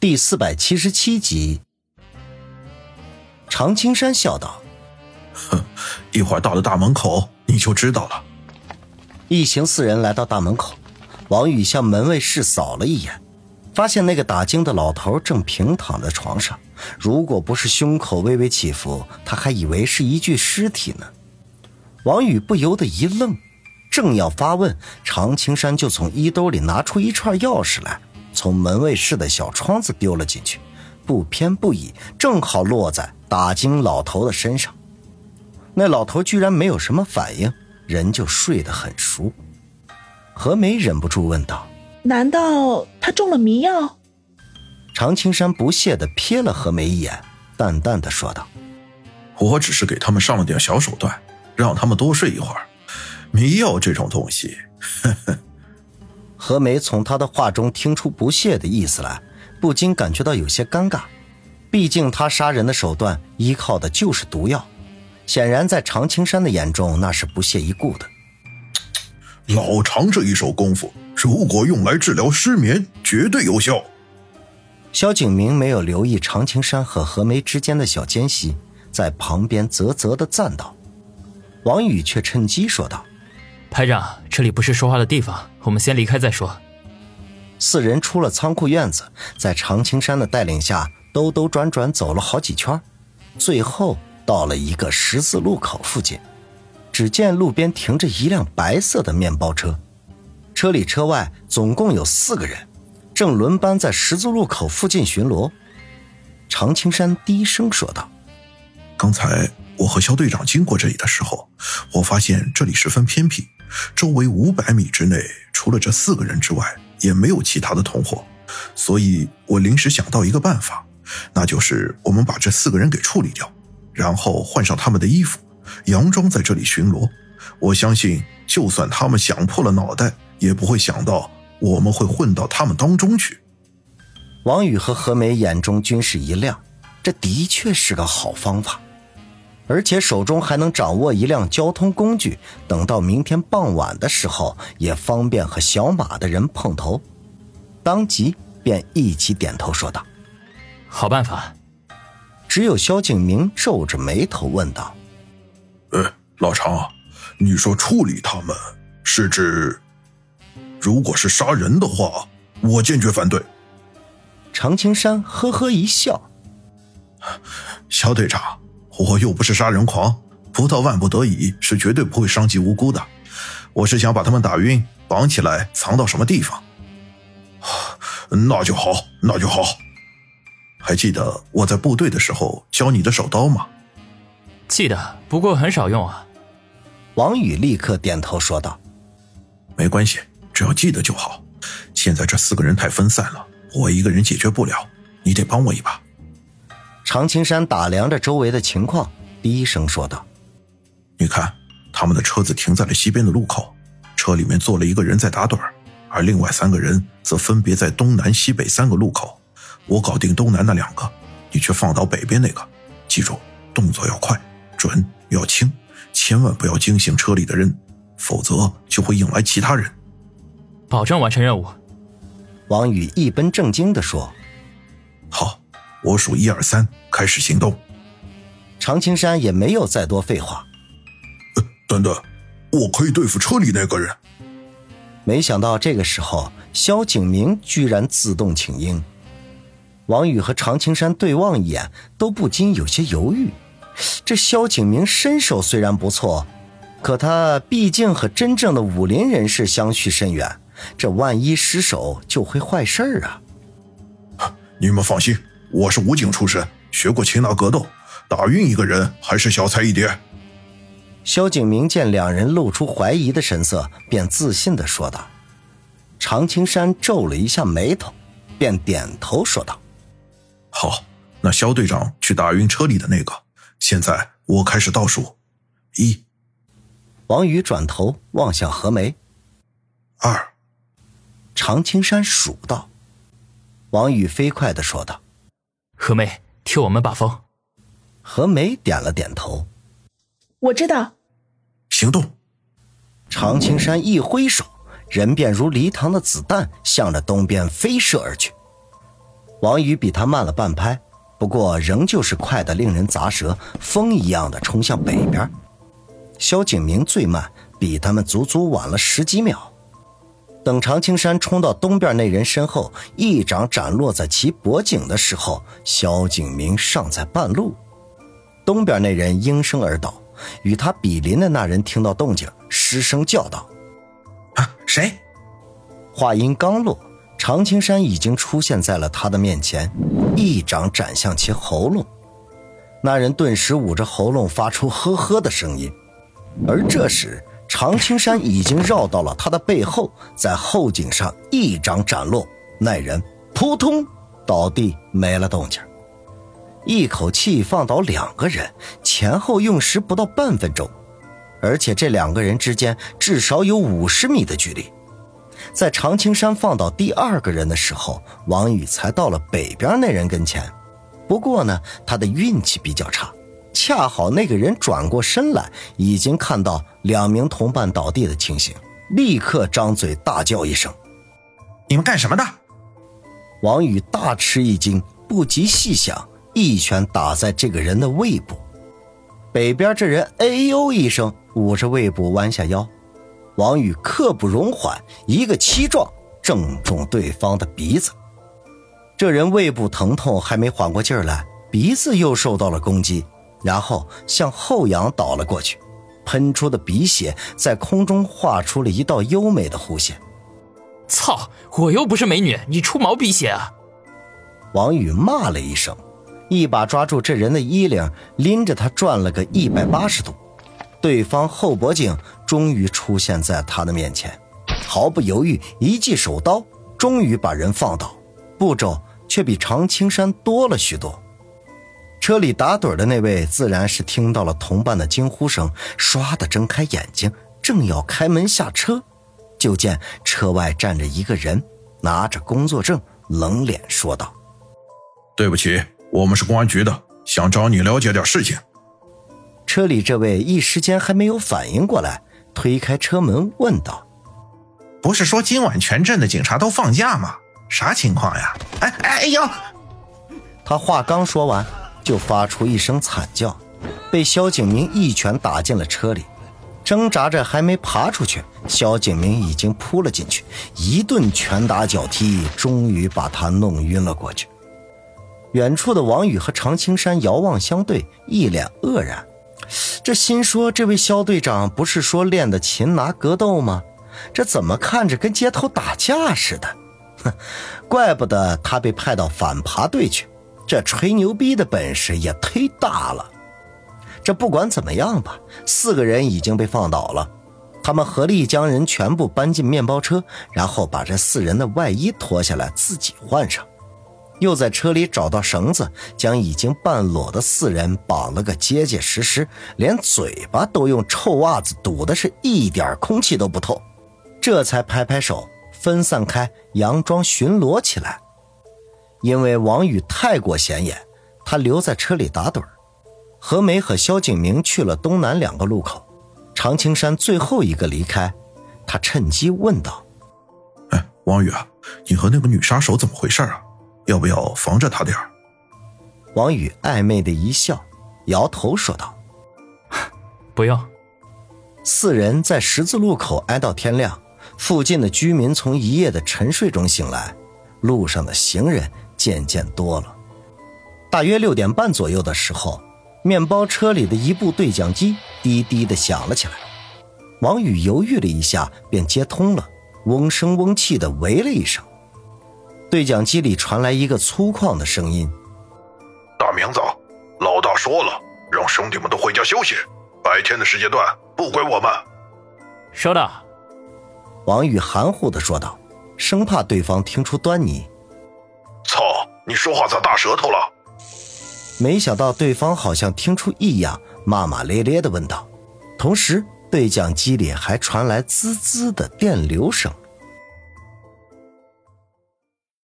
第四百七十七集，常青山笑道：“哼，一会儿到了大门口，你就知道了。”一行四人来到大门口，王宇向门卫室扫了一眼，发现那个打更的老头正平躺在床上，如果不是胸口微微起伏，他还以为是一具尸体呢。王宇不由得一愣，正要发问，常青山就从衣兜里拿出一串钥匙来。从门卫室的小窗子丢了进去，不偏不倚，正好落在打更老头的身上。那老头居然没有什么反应，人就睡得很熟。何梅忍不住问道：“难道他中了迷药？”常青山不屑地瞥了何梅一眼，淡淡的说道：“我只是给他们上了点小手段，让他们多睡一会儿。迷药这种东西，呵呵。”何梅从他的话中听出不屑的意思来，不禁感觉到有些尴尬。毕竟他杀人的手段依靠的就是毒药，显然在常青山的眼中那是不屑一顾的。老常这一手功夫，如果用来治疗失眠，绝对有效。萧景明没有留意常青山和何梅之间的小间隙，在旁边啧啧的赞道。王宇却趁机说道。排长，这里不是说话的地方，我们先离开再说。四人出了仓库院子，在常青山的带领下，兜兜转转走了好几圈，最后到了一个十字路口附近。只见路边停着一辆白色的面包车，车里车外总共有四个人，正轮班在十字路口附近巡逻。常青山低声说道：“刚才我和肖队长经过这里的时候，我发现这里十分偏僻。”周围五百米之内，除了这四个人之外，也没有其他的同伙，所以我临时想到一个办法，那就是我们把这四个人给处理掉，然后换上他们的衣服，佯装在这里巡逻。我相信，就算他们想破了脑袋，也不会想到我们会混到他们当中去。王宇和何梅眼中均是一亮，这的确是个好方法。而且手中还能掌握一辆交通工具，等到明天傍晚的时候，也方便和小马的人碰头。当即便一起点头说道：“好办法。”只有萧景明皱着眉头问道：“呃，老常，你说处理他们是指？如果是杀人的话，我坚决反对。”常青山呵呵一笑：“小队长。”我又不是杀人狂，不到万不得已是绝对不会伤及无辜的。我是想把他们打晕，绑起来藏到什么地方。那就好，那就好。还记得我在部队的时候教你的手刀吗？记得，不过很少用啊。王宇立刻点头说道：“没关系，只要记得就好。现在这四个人太分散了，我一个人解决不了，你得帮我一把。”常青山打量着周围的情况，低声说道：“你看，他们的车子停在了西边的路口，车里面坐了一个人在打盹而另外三个人则分别在东南西北三个路口。我搞定东南那两个，你却放倒北边那个。记住，动作要快、准、要轻，千万不要惊醒车里的人，否则就会引来其他人。保证完成任务。”王宇一本正经地说：“好。”我数一二三，开始行动。常青山也没有再多废话。等等，我可以对付车里那个人。没想到这个时候，萧景明居然自动请缨。王宇和常青山对望一眼，都不禁有些犹豫。这萧景明身手虽然不错，可他毕竟和真正的武林人士相去甚远，这万一失手就会坏事儿啊！你们放心。我是武警出身，学过擒拿格斗，打晕一个人还是小菜一碟。萧景明见两人露出怀疑的神色，便自信地说道。常青山皱了一下眉头，便点头说道：“好，那肖队长去打晕车里的那个。现在我开始倒数，一。”王宇转头望向何梅。二。常青山数道。王宇飞快地说道。何梅，替我们把风。何梅点了点头。我知道。行动。常青山一挥手，人便如离膛的子弹，向着东边飞射而去。王宇比他慢了半拍，不过仍旧是快得令人咂舌，风一样的冲向北边。萧景明最慢，比他们足足晚了十几秒。等常青山冲到东边那人身后，一掌斩落在其脖颈的时候，萧景明尚在半路。东边那人应声而倒，与他比邻的那人听到动静，失声叫道：“啊，谁？”话音刚落，常青山已经出现在了他的面前，一掌斩向其喉咙。那人顿时捂着喉咙，发出呵呵的声音。而这时，常青山已经绕到了他的背后，在后颈上一掌斩落，那人扑通倒地没了动静。一口气放倒两个人，前后用时不到半分钟，而且这两个人之间至少有五十米的距离。在常青山放倒第二个人的时候，王宇才到了北边那人跟前。不过呢，他的运气比较差。恰好那个人转过身来，已经看到两名同伴倒地的情形，立刻张嘴大叫一声：“你们干什么的？”王宇大吃一惊，不及细想，一拳打在这个人的胃部。北边这人哎呦一声，捂着胃部弯下腰。王宇刻不容缓，一个七撞，正中对方的鼻子。这人胃部疼痛还没缓过劲儿来，鼻子又受到了攻击。然后向后仰倒了过去，喷出的鼻血在空中画出了一道优美的弧线。操！我又不是美女，你出毛鼻血啊！王宇骂了一声，一把抓住这人的衣领，拎着他转了个一百八十度。对方后脖颈终于出现在他的面前，毫不犹豫，一记手刀，终于把人放倒。步骤却比常青山多了许多。车里打盹的那位自然是听到了同伴的惊呼声，唰的睁开眼睛，正要开门下车，就见车外站着一个人，拿着工作证，冷脸说道：“对不起，我们是公安局的，想找你了解点事情。”车里这位一时间还没有反应过来，推开车门问道：“不是说今晚全镇的警察都放假吗？啥情况呀？”哎哎哎呦！他话刚说完。就发出一声惨叫，被萧景明一拳打进了车里，挣扎着还没爬出去，萧景明已经扑了进去，一顿拳打脚踢，终于把他弄晕了过去。远处的王宇和常青山遥望相对，一脸愕然，这心说：这位萧队长不是说练的擒拿格斗吗？这怎么看着跟街头打架似的？哼，怪不得他被派到反扒队去。这吹牛逼的本事也忒大了。这不管怎么样吧，四个人已经被放倒了。他们合力将人全部搬进面包车，然后把这四人的外衣脱下来自己换上，又在车里找到绳子，将已经半裸的四人绑了个结结实实，连嘴巴都用臭袜子堵的是一点空气都不透，这才拍拍手，分散开，佯装巡逻起来。因为王宇太过显眼，他留在车里打盹儿何梅和肖景明去了东南两个路口，常青山最后一个离开。他趁机问道：“哎，王宇啊，你和那个女杀手怎么回事啊？要不要防着她点儿王宇暧昧的一笑，摇头说道：“不用。”四人在十字路口挨到天亮，附近的居民从一夜的沉睡中醒来，路上的行人。渐渐多了。大约六点半左右的时候，面包车里的一部对讲机滴滴的响了起来。王宇犹豫了一下，便接通了，嗡声嗡气的喂了一声。对讲机里传来一个粗犷的声音：“大明早，老大说了，让兄弟们都回家休息，白天的时间段不归我们。”收到。王宇含糊的说道，生怕对方听出端倪。你说话咋大舌头了？没想到对方好像听出异样，骂骂咧咧的问道。同时，对讲机里还传来滋滋的电流声。